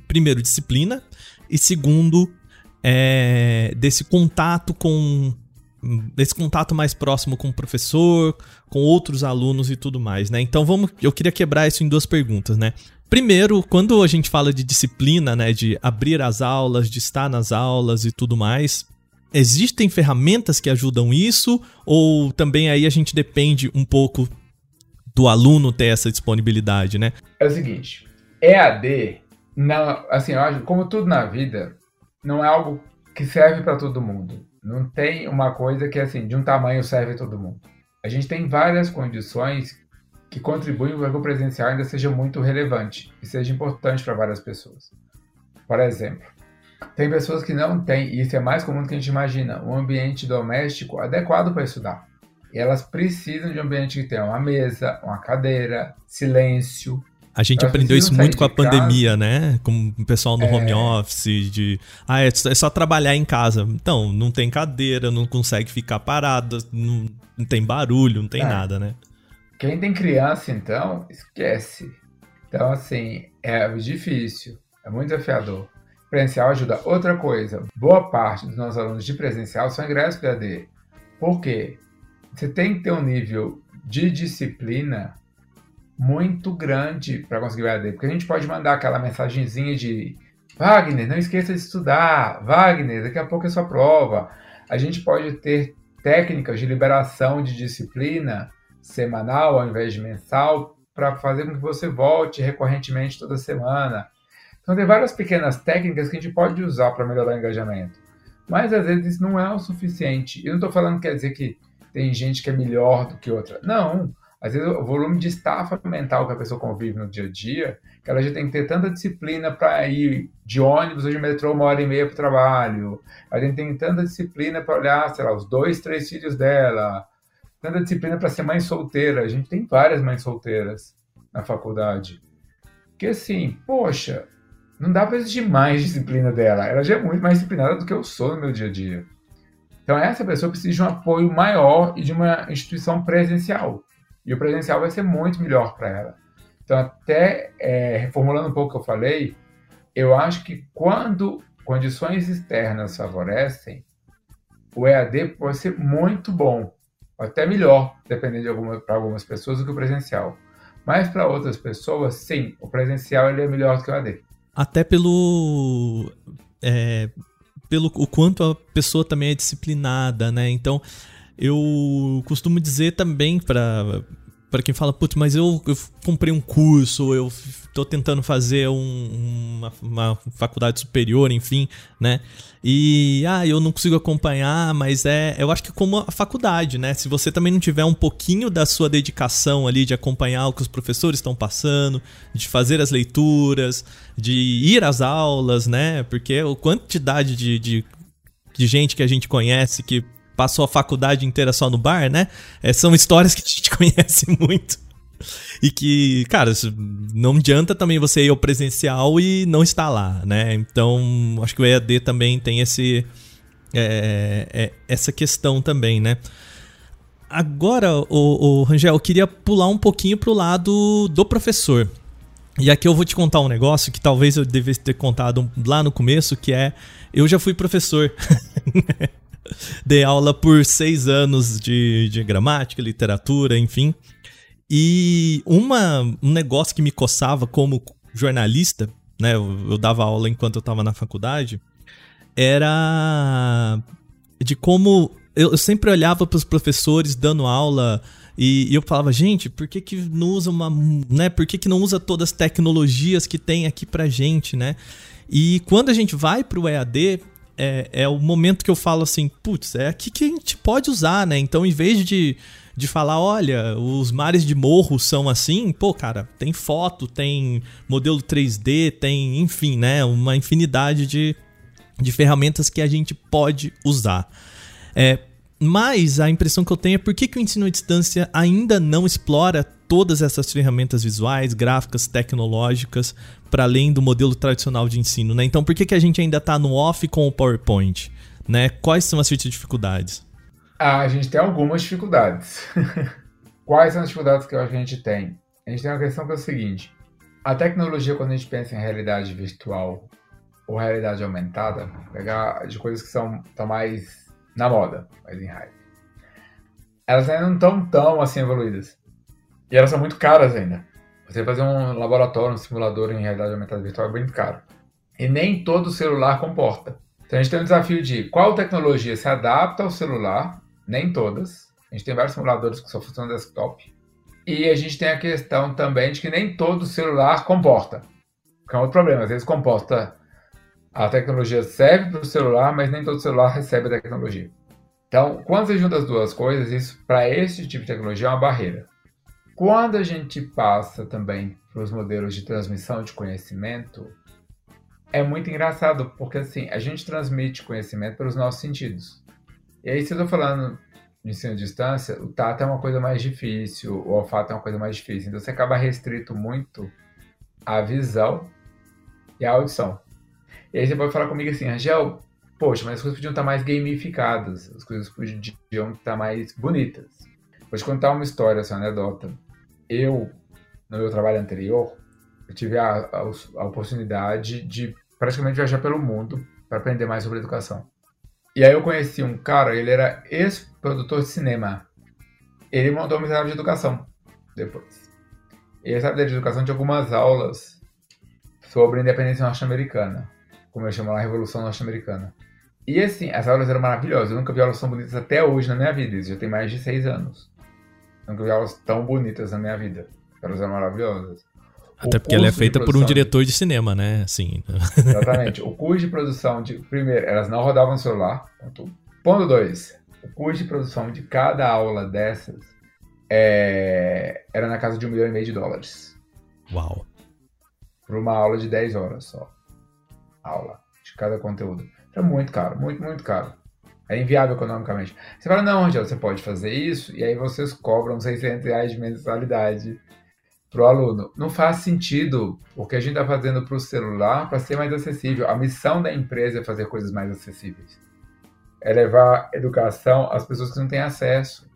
Primeiro, disciplina, e segundo, é, desse contato com. desse contato mais próximo com o professor, com outros alunos e tudo mais, né? Então vamos. Eu queria quebrar isso em duas perguntas, né? Primeiro, quando a gente fala de disciplina, né, de abrir as aulas, de estar nas aulas e tudo mais, existem ferramentas que ajudam isso ou também aí a gente depende um pouco do aluno ter essa disponibilidade, né? É o seguinte, EAD, não, assim, como tudo na vida, não é algo que serve para todo mundo. Não tem uma coisa que, assim, de um tamanho serve todo mundo. A gente tem várias condições que contribuem para que o presencial ainda seja muito relevante e seja importante para várias pessoas. Por exemplo, tem pessoas que não têm, e isso é mais comum do que a gente imagina, um ambiente doméstico adequado para estudar. E elas precisam de um ambiente que tenha uma mesa, uma cadeira, silêncio. A gente elas aprendeu isso muito com a pandemia, né? Com o pessoal no é... home office, de ah, é só trabalhar em casa. Então, não tem cadeira, não consegue ficar parado, não, não tem barulho, não tem é. nada, né? Quem tem criança, então, esquece. Então, assim, é difícil, é muito desafiador. Presencial ajuda. Outra coisa, boa parte dos nossos alunos de presencial são ingressos PAD. Por quê? Você tem que ter um nível de disciplina muito grande para conseguir o EAD, porque a gente pode mandar aquela mensagenzinha de Wagner, não esqueça de estudar, Wagner, daqui a pouco é sua prova. A gente pode ter técnicas de liberação de disciplina semanal ao invés de mensal para fazer com que você volte recorrentemente toda semana. Então, tem várias pequenas técnicas que a gente pode usar para melhorar o engajamento. Mas às vezes isso não é o suficiente. Eu não estou falando que quer dizer que tem gente que é melhor do que outra. Não. Às vezes o volume de estafa mental que a pessoa convive no dia a dia, que ela já tem que ter tanta disciplina para ir de ônibus ou de metrô uma hora e meia para o trabalho. A gente tem tanta disciplina para olhar, sei lá, os dois, três filhos dela. Tanta disciplina para ser mãe solteira. A gente tem várias mães solteiras na faculdade. Que assim, poxa, não dá para exigir mais disciplina dela. Ela já é muito mais disciplinada do que eu sou no meu dia a dia. Então essa pessoa precisa de um apoio maior e de uma instituição presencial. E o presencial vai ser muito melhor para ela. Então, até é, reformulando um pouco o que eu falei, eu acho que quando condições externas favorecem, o EAD pode ser muito bom, até melhor, dependendo de alguma, para algumas pessoas, do que o presencial. Mas para outras pessoas, sim, o presencial ele é melhor do que o EAD. Até pelo. É, pelo o quanto a pessoa também é disciplinada, né? Então, eu costumo dizer também para para quem fala, putz, mas eu, eu, comprei um curso, eu tô tentando fazer um, uma, uma, faculdade superior, enfim, né? E, ah, eu não consigo acompanhar, mas é, eu acho que como a faculdade, né? Se você também não tiver um pouquinho da sua dedicação ali de acompanhar o que os professores estão passando, de fazer as leituras, de ir às aulas, né? Porque a quantidade de, de, de gente que a gente conhece que passou a faculdade inteira só no bar, né? É, são histórias que a gente conhece muito. E que, cara, não adianta também você ir ao presencial e não estar lá, né? Então, acho que o EAD também tem esse, é, é, essa questão também, né? Agora, o, o Rangel, eu queria pular um pouquinho pro lado do professor. E aqui eu vou te contar um negócio que talvez eu devesse ter contado lá no começo, que é eu já fui professor. Dei aula por seis anos de, de gramática, literatura, enfim. E uma, um negócio que me coçava como jornalista, né? Eu, eu dava aula enquanto eu estava na faculdade, era de como eu, eu sempre olhava para os professores dando aula e, e, eu falava, gente, por que, que não usa uma, né? Por que, que não usa todas as tecnologias que tem aqui pra gente, né? E quando a gente vai pro EAD, é, é o momento que eu falo assim, putz, é aqui que a gente pode usar, né? Então, em vez de, de falar, olha, os mares de morro são assim, pô, cara, tem foto, tem modelo 3D, tem, enfim, né? Uma infinidade de, de ferramentas que a gente pode usar. É, mas a impressão que eu tenho é por que, que o ensino à distância ainda não explora todas essas ferramentas visuais, gráficas, tecnológicas, para além do modelo tradicional de ensino, né? Então por que, que a gente ainda está no off com o PowerPoint? Né? Quais são as dificuldades? Ah, a gente tem algumas dificuldades. Quais são as dificuldades que a gente tem? A gente tem uma questão que é o seguinte: a tecnologia, quando a gente pensa em realidade virtual ou realidade aumentada, pegar de coisas que são estão mais na moda, mas em hype. Elas ainda não estão tão assim evoluídas. E elas são muito caras ainda. Você fazer um laboratório, um simulador em realidade aumentada virtual é muito caro. E nem todo celular comporta. Então a gente tem um desafio de qual tecnologia se adapta ao celular, nem todas. A gente tem vários simuladores que só funcionam desktop. E a gente tem a questão também de que nem todo celular comporta. Que é um outro problema. Às vezes comporta a tecnologia serve para o celular, mas nem todo celular recebe a tecnologia. Então, quando você junta as duas coisas, isso para esse tipo de tecnologia é uma barreira. Quando a gente passa também para os modelos de transmissão de conhecimento, é muito engraçado, porque assim, a gente transmite conhecimento pelos nossos sentidos. E aí, se eu estou falando de ensino à distância, o tato é uma coisa mais difícil, o olfato é uma coisa mais difícil. Então, você acaba restrito muito à visão e à audição. E aí você pode falar comigo assim, Angel, poxa, mas as coisas podiam estar mais gamificadas, as coisas podiam estar mais bonitas. Vou te contar uma história, essa anedota. Eu, no meu trabalho anterior, eu tive a, a, a oportunidade de praticamente viajar pelo mundo para aprender mais sobre educação. E aí eu conheci um cara, ele era ex-produtor de cinema. Ele montou uma miserável de educação depois. E essa área de educação tinha algumas aulas sobre a independência norte-americana como eu chamo lá, a Revolução Norte-Americana. E assim, as aulas eram maravilhosas. Eu nunca vi aulas tão bonitas até hoje na minha vida. Isso já tem mais de seis anos. Eu nunca vi aulas tão bonitas na minha vida. Elas eram maravilhosas. Até porque ela é feita por um diretor de cinema, né? Assim. Exatamente. O custo de produção de. Primeiro, elas não rodavam no celular. Ponto 2. O custo de produção de cada aula dessas é... era na casa de um milhão e meio de dólares. Uau. Por uma aula de 10 horas só. Aula. De cada conteúdo. É muito caro, muito, muito caro. É inviável economicamente. Você fala, não, Angela, você pode fazer isso, e aí vocês cobram 600 reais de mensalidade para o aluno. Não faz sentido, porque a gente está fazendo para o celular para ser mais acessível. A missão da empresa é fazer coisas mais acessíveis. É levar educação às pessoas que não têm acesso.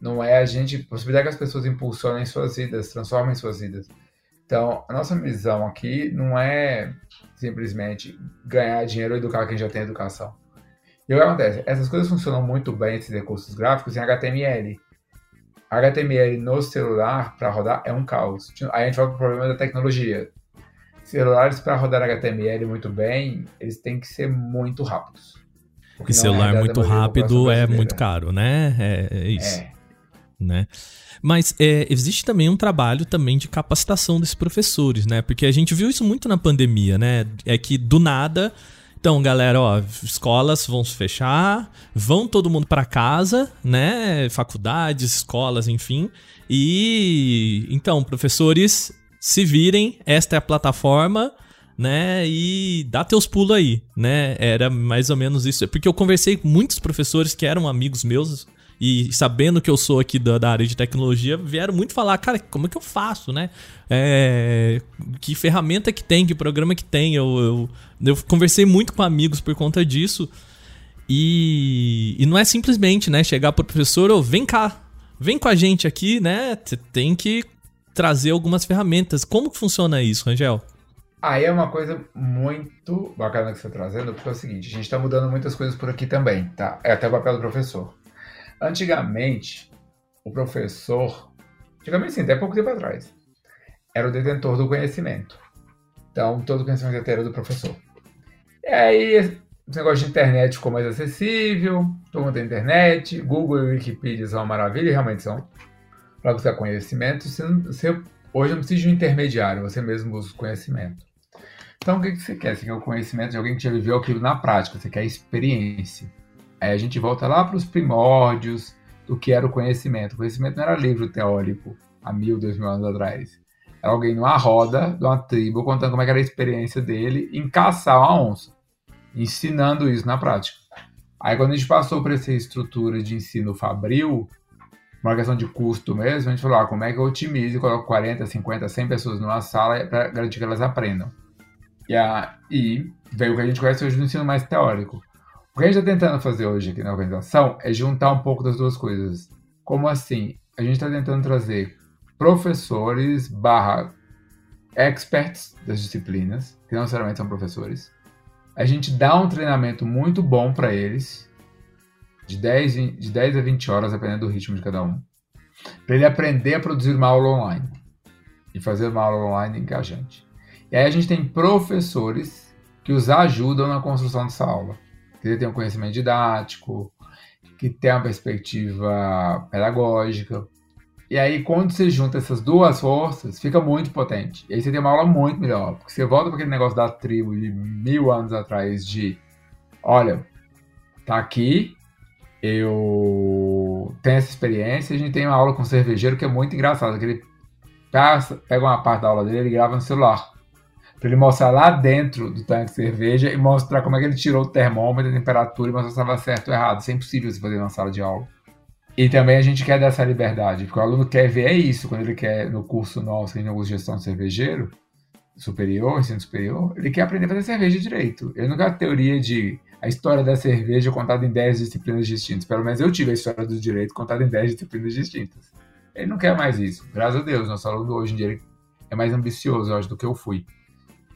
Não é a gente possibilitar que as pessoas impulsionem suas vidas, transformem suas vidas. Então, a nossa missão aqui não é simplesmente ganhar dinheiro ou educar quem já tem educação. E o que acontece? Essas coisas funcionam muito bem, esses recursos gráficos, em HTML. HTML no celular para rodar é um caos. Aí a gente vai para o problema da tecnologia. Celulares para rodar HTML muito bem, eles têm que ser muito rápidos. E celular é muito rápido é muito caro, né? É, é isso. É. Né? Mas é, existe também um trabalho também de capacitação desses professores, né? Porque a gente viu isso muito na pandemia, né? É que do nada então, galera, ó, escolas vão se fechar, vão todo mundo para casa, né? Faculdades, escolas, enfim. E então, professores, se virem, esta é a plataforma, né? E dá teus pulos aí, né? Era mais ou menos isso. Porque eu conversei com muitos professores que eram amigos meus e sabendo que eu sou aqui da, da, área de tecnologia, vieram muito falar, cara, como é que eu faço, né? É, que ferramenta que tem, que programa que tem. Eu, eu, eu, conversei muito com amigos por conta disso. E, e não é simplesmente, né, chegar pro professor, ou oh, vem cá, vem com a gente aqui, né? Você tem que trazer algumas ferramentas. Como que funciona isso, Rangel? Aí é uma coisa muito bacana que você está trazendo, porque é o seguinte, a gente está mudando muitas coisas por aqui também, tá? É até o papel do professor. Antigamente, o professor, antigamente sim, até pouco tempo atrás, era o detentor do conhecimento. Então, todo conhecimento era do professor. E aí, esse negócio de internet ficou mais acessível, todo mundo tem internet, Google e Wikipedia são uma maravilha, realmente são, para buscar conhecimento. Você, você, hoje não precisa de um intermediário, você mesmo busca o conhecimento. Então, o que, que você quer? Você quer o conhecimento de alguém que já viveu aquilo na prática, você quer a experiência. Aí a gente volta lá para os primórdios do que era o conhecimento. O conhecimento não era livro teórico há mil, dois mil anos atrás. Era alguém numa roda de uma tribo contando como é era a experiência dele em caçar uma onça, ensinando isso na prática. Aí quando a gente passou para essa estrutura de ensino fabril, uma questão de custo mesmo, a gente falou, ah, como é que eu otimizo e coloco 40, 50, 100 pessoas numa sala para garantir que elas aprendam. E aí veio o que a gente conhece hoje no ensino mais teórico. O que a gente está tentando fazer hoje aqui na organização é juntar um pouco das duas coisas. Como assim? A gente está tentando trazer professores barra experts das disciplinas, que não necessariamente são professores. A gente dá um treinamento muito bom para eles, de 10, de 10 a 20 horas, dependendo do ritmo de cada um, para ele aprender a produzir uma aula online e fazer uma aula online engajante. E aí a gente tem professores que os ajudam na construção dessa aula que ele tem um conhecimento didático, que tem uma perspectiva pedagógica. E aí, quando você junta essas duas forças, fica muito potente. E aí você tem uma aula muito melhor. Porque você volta para aquele negócio da tribo de mil anos atrás de olha, tá aqui, eu tenho essa experiência, a gente tem uma aula com um cervejeiro que é muito engraçado, que ele pega uma parte da aula dele e grava no celular para ele mostrar lá dentro do tanque de cerveja e mostrar como é que ele tirou o termômetro, a temperatura e mostrar se estava certo ou errado. Isso é impossível se fazer na sala de aula. E também a gente quer dar essa liberdade, porque o aluno quer ver é isso, quando ele quer, no curso nosso, em gestão cervejeiro, superior, ensino superior, ele quer aprender a fazer cerveja direito. Ele não quer a teoria de a história da cerveja contada em 10 disciplinas distintas. Pelo menos eu tive a história do direito contada em 10 disciplinas distintas. Ele não quer mais isso. Graças a Deus, nosso aluno hoje em dia é mais ambicioso, eu acho, do que eu fui.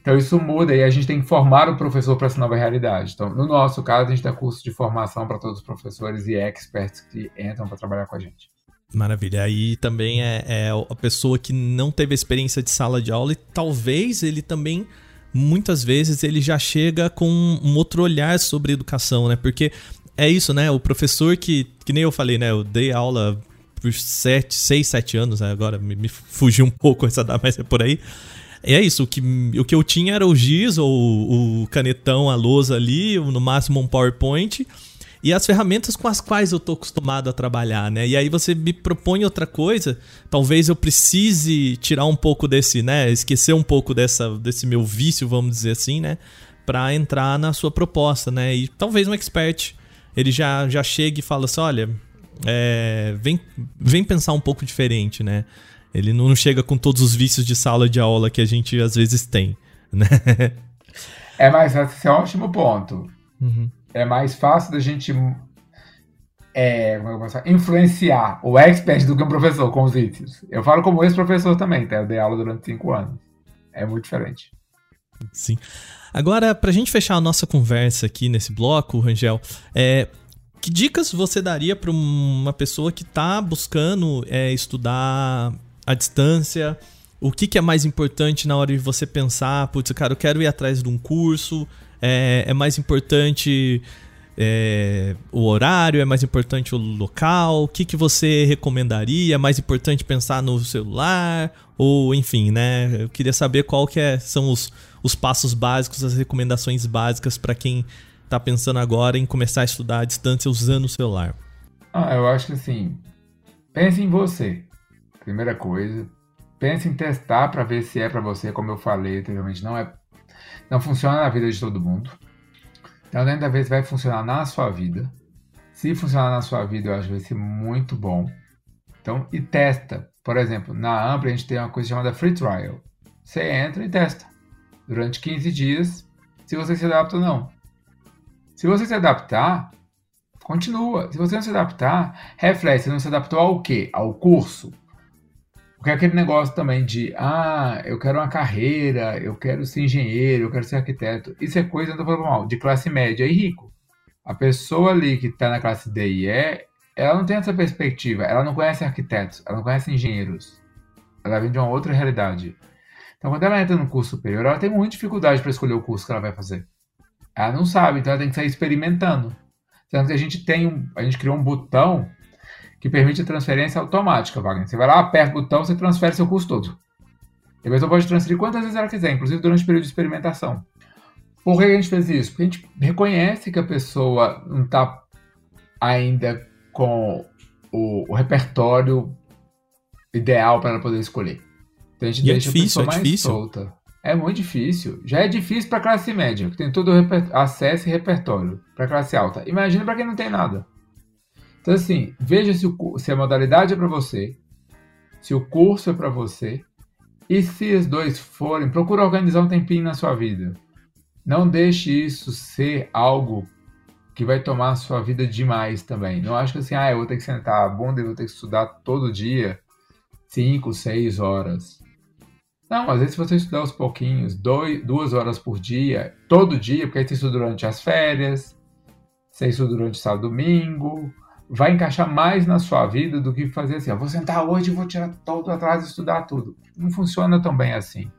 Então isso muda e a gente tem que formar o professor para essa nova realidade. Então, no nosso caso, a gente dá curso de formação para todos os professores e experts que entram para trabalhar com a gente. Maravilha. Aí também é, é, a pessoa que não teve experiência de sala de aula e talvez ele também muitas vezes ele já chega com um outro olhar sobre educação, né? Porque é isso, né? O professor que, que nem eu falei, né? Eu dei aula por 7, 6, 7 anos, né? agora me, me fugiu um pouco essa data, mas é por aí. É isso, o que, o que eu tinha era o giz, ou o canetão, a lousa ali, no máximo um PowerPoint e as ferramentas com as quais eu tô acostumado a trabalhar, né? E aí você me propõe outra coisa, talvez eu precise tirar um pouco desse, né? Esquecer um pouco dessa, desse meu vício, vamos dizer assim, né? Para entrar na sua proposta, né? E talvez um expert ele já, já chegue e fala assim: olha, é, vem, vem pensar um pouco diferente, né? Ele não chega com todos os vícios de sala de aula que a gente às vezes tem, né? É, mas esse é um ótimo ponto. Uhum é mais fácil da gente é, é influenciar o expert do que um professor com os itens. Eu falo como ex-professor também, tá? Eu dei aula durante cinco anos. É muito diferente. Sim. Agora, pra gente fechar a nossa conversa aqui nesse bloco, Rangel, é, que dicas você daria para uma pessoa que está buscando é, estudar à distância? O que, que, é mais importante na hora de você pensar, putz, cara, eu quero ir atrás de um curso, é, é mais importante é, o horário? É mais importante o local? O que, que você recomendaria? É mais importante pensar no celular? Ou, enfim, né? Eu queria saber qual que é, são os, os passos básicos, as recomendações básicas para quem está pensando agora em começar a estudar à distância usando o celular. Ah, eu acho que assim, pense em você. Primeira coisa. Pense em testar para ver se é para você, como eu falei anteriormente, não é não funciona na vida de todo mundo. Então, dentro da vez vai funcionar na sua vida. Se funcionar na sua vida, eu acho que vai ser muito bom. Então, e testa. Por exemplo, na Ampli a gente tem uma coisa chamada Free Trial. Você entra e testa. Durante 15 dias, se você se adapta ou não. Se você se adaptar, continua. Se você não se adaptar, reflete. Você não se adaptou ao quê? Ao curso. Porque é aquele negócio também de, ah, eu quero uma carreira, eu quero ser engenheiro, eu quero ser arquiteto. Isso é coisa, não falando mal, de classe média e rico. A pessoa ali que está na classe D e E, ela não tem essa perspectiva. Ela não conhece arquitetos, ela não conhece engenheiros. Ela vem de uma outra realidade. Então, quando ela entra no curso superior, ela tem muita dificuldade para escolher o curso que ela vai fazer. Ela não sabe, então ela tem que sair experimentando. Sendo que a gente tem um, a gente criou um botão que permite a transferência automática, Wagner. Você vai lá, aperta o botão, você transfere seu custo todo. E a pessoa pode transferir quantas vezes ela quiser, inclusive durante o período de experimentação. Por que a gente fez isso? Porque a gente reconhece que a pessoa não está ainda com o, o, repertório ideal para ela poder escolher. Então a gente e é deixa é difícil, a pessoa mais difícil. solta. É muito difícil. Já é difícil para classe média, que tem todo o acesso e repertório. Para classe alta. Imagina para quem não tem nada. Então, assim, veja se, o, se a modalidade é para você, se o curso é para você, e se os dois forem, procura organizar um tempinho na sua vida. Não deixe isso ser algo que vai tomar a sua vida demais também. Não acho que assim, ah, eu vou ter que sentar a bunda e vou ter que estudar todo dia, 5, 6 horas. Não, às vezes você estudar aos pouquinhos, dois, duas horas por dia, todo dia, porque aí você estuda durante as férias, você estuda durante sábado domingo, vai encaixar mais na sua vida do que fazer assim, ó, vou sentar hoje vou tirar todo atrás e estudar tudo. Não funciona tão bem assim.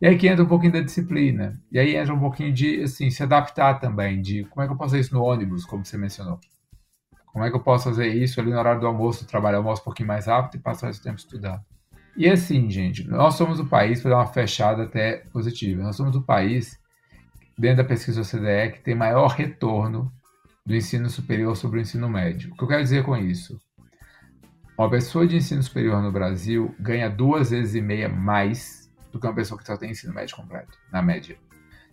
E aí que entra um pouquinho da disciplina. E aí entra um pouquinho de, assim, se adaptar também, de como é que eu posso fazer isso no ônibus, como você mencionou. Como é que eu posso fazer isso ali no horário do almoço, trabalhar o almoço um pouquinho mais rápido e passar esse tempo estudando. E assim, gente, nós somos o país, para dar uma fechada até positiva, nós somos o país, dentro da pesquisa OCDE, que tem maior retorno do ensino superior sobre o ensino médio. O que eu quero dizer com isso? Uma pessoa de ensino superior no Brasil ganha duas vezes e meia mais do que uma pessoa que só tem ensino médio completo, na média.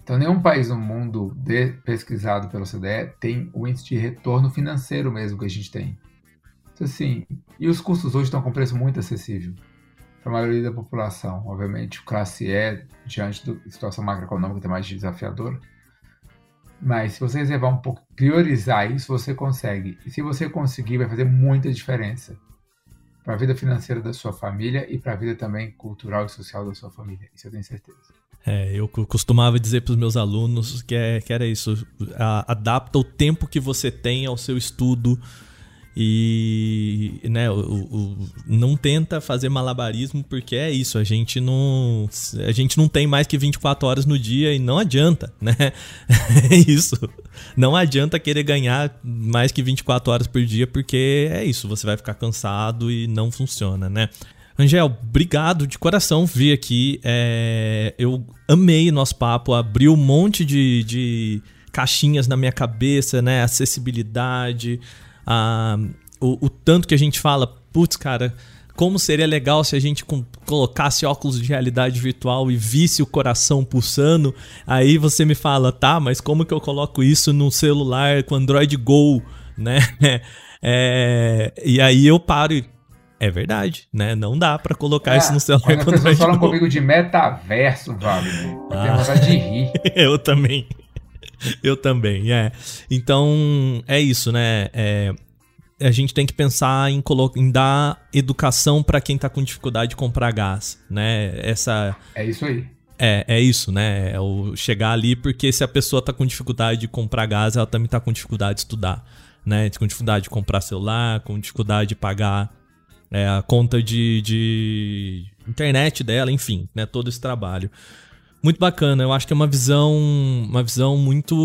Então, nenhum país no mundo de, pesquisado pela OCDE tem o índice de retorno financeiro mesmo que a gente tem. Então, assim, e os custos hoje estão com preço muito acessível para a maioria da população. Obviamente, classe E, diante da situação macroeconômica, é mais desafiadora. Mas se você reservar um pouco, priorizar isso, você consegue. E se você conseguir, vai fazer muita diferença para a vida financeira da sua família e para a vida também cultural e social da sua família. Isso eu tenho certeza. É, eu costumava dizer para os meus alunos que, é, que era isso: a, adapta o tempo que você tem ao seu estudo E né, o, o, não tenta fazer malabarismo porque é isso, a gente não a gente não tem mais que 24 horas no dia e não adianta, né? É isso. Não adianta querer ganhar mais que 24 horas por dia porque é isso, você vai ficar cansado e não funciona, né? Angel, obrigado de coração vir aqui. É, eu amei nosso papo, abriu um monte de, de caixinhas na minha cabeça, né? Acessibilidade, a, o, o tanto que a gente fala, putz, cara, como seria legal se a gente colocasse óculos de realidade virtual e visse o coração pulsando. Aí você me fala, tá, mas como que eu coloco isso no celular com Android Go, né? É, e aí eu paro e é verdade, né? Não dá para colocar é, isso no celular. Quando as pessoas falam comigo de metaverso, Wagner, eu ah, tenho vontade de rir. eu também. Eu também, é. Então, é isso, né? É, a gente tem que pensar em, em dar educação para quem tá com dificuldade de comprar gás, né? Essa... É isso aí. É, é isso, né? É o chegar ali, porque se a pessoa tá com dificuldade de comprar gás, ela também tá com dificuldade de estudar, né? Com dificuldade de comprar celular, com dificuldade de pagar é, a conta de, de internet dela, enfim, né, todo esse trabalho. Muito bacana, eu acho que é uma visão, uma visão muito,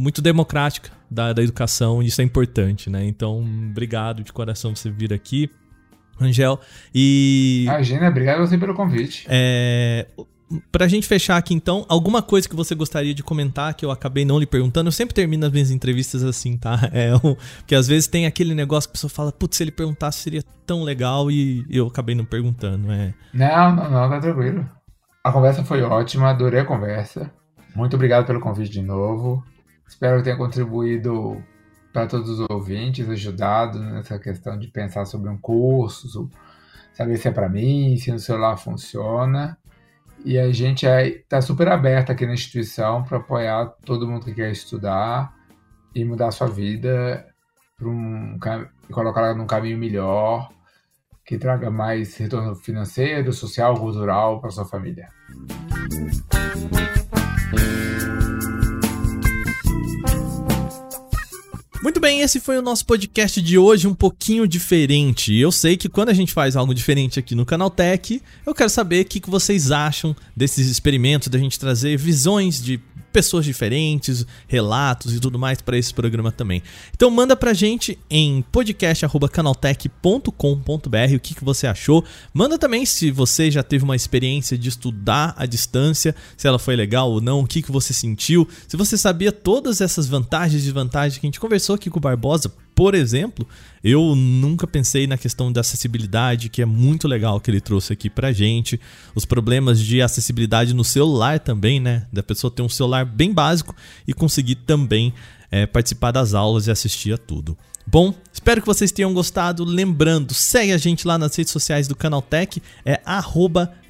muito democrática da, da educação e isso é importante, né? Então, obrigado de coração por você vir aqui, Angel. E. Imagina, obrigado você pelo convite. É, Pra gente fechar aqui então, alguma coisa que você gostaria de comentar que eu acabei não lhe perguntando? Eu sempre termino as minhas entrevistas assim, tá? É, porque às vezes tem aquele negócio que a pessoa fala, putz, se ele perguntasse seria tão legal e eu acabei não perguntando. É. Não, não, não, tá tranquilo. A conversa foi ótima, adorei a conversa. Muito obrigado pelo convite de novo. Espero que tenha contribuído para todos os ouvintes, ajudado nessa questão de pensar sobre um curso, saber se é para mim, se no celular funciona. E a gente está super aberto aqui na instituição para apoiar todo mundo que quer estudar e mudar sua vida para um e colocá-la num caminho melhor, que traga mais retorno financeiro, social, cultural para sua família. Muito bem, esse foi o nosso podcast de hoje, um pouquinho diferente. Eu sei que quando a gente faz algo diferente aqui no Canal Tech, eu quero saber o que vocês acham desses experimentos, da gente trazer visões de pessoas diferentes, relatos e tudo mais para esse programa também. Então manda pra gente em podcast@canaltech.com.br o que, que você achou. Manda também se você já teve uma experiência de estudar à distância, se ela foi legal ou não, o que, que você sentiu, se você sabia todas essas vantagens e desvantagens que a gente conversou aqui com o Barbosa por exemplo, eu nunca pensei na questão da acessibilidade, que é muito legal que ele trouxe aqui pra gente. Os problemas de acessibilidade no celular também, né? Da pessoa ter um celular bem básico e conseguir também é, participar das aulas e assistir a tudo. Bom, espero que vocês tenham gostado. Lembrando, segue a gente lá nas redes sociais do Canaltech, é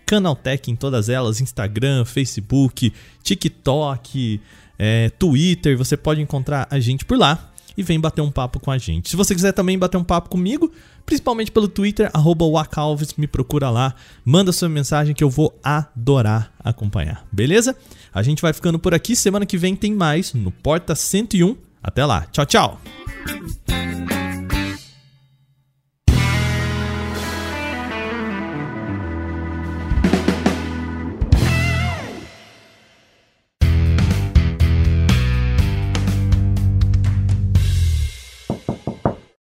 Canaltech em todas elas, Instagram, Facebook, TikTok, é, Twitter, você pode encontrar a gente por lá e vem bater um papo com a gente. Se você quiser também bater um papo comigo, principalmente pelo Twitter, Wacalves, me procura lá, manda sua mensagem que eu vou adorar acompanhar, beleza? A gente vai ficando por aqui, semana que vem tem mais no Porta 101. Até lá, tchau, tchau!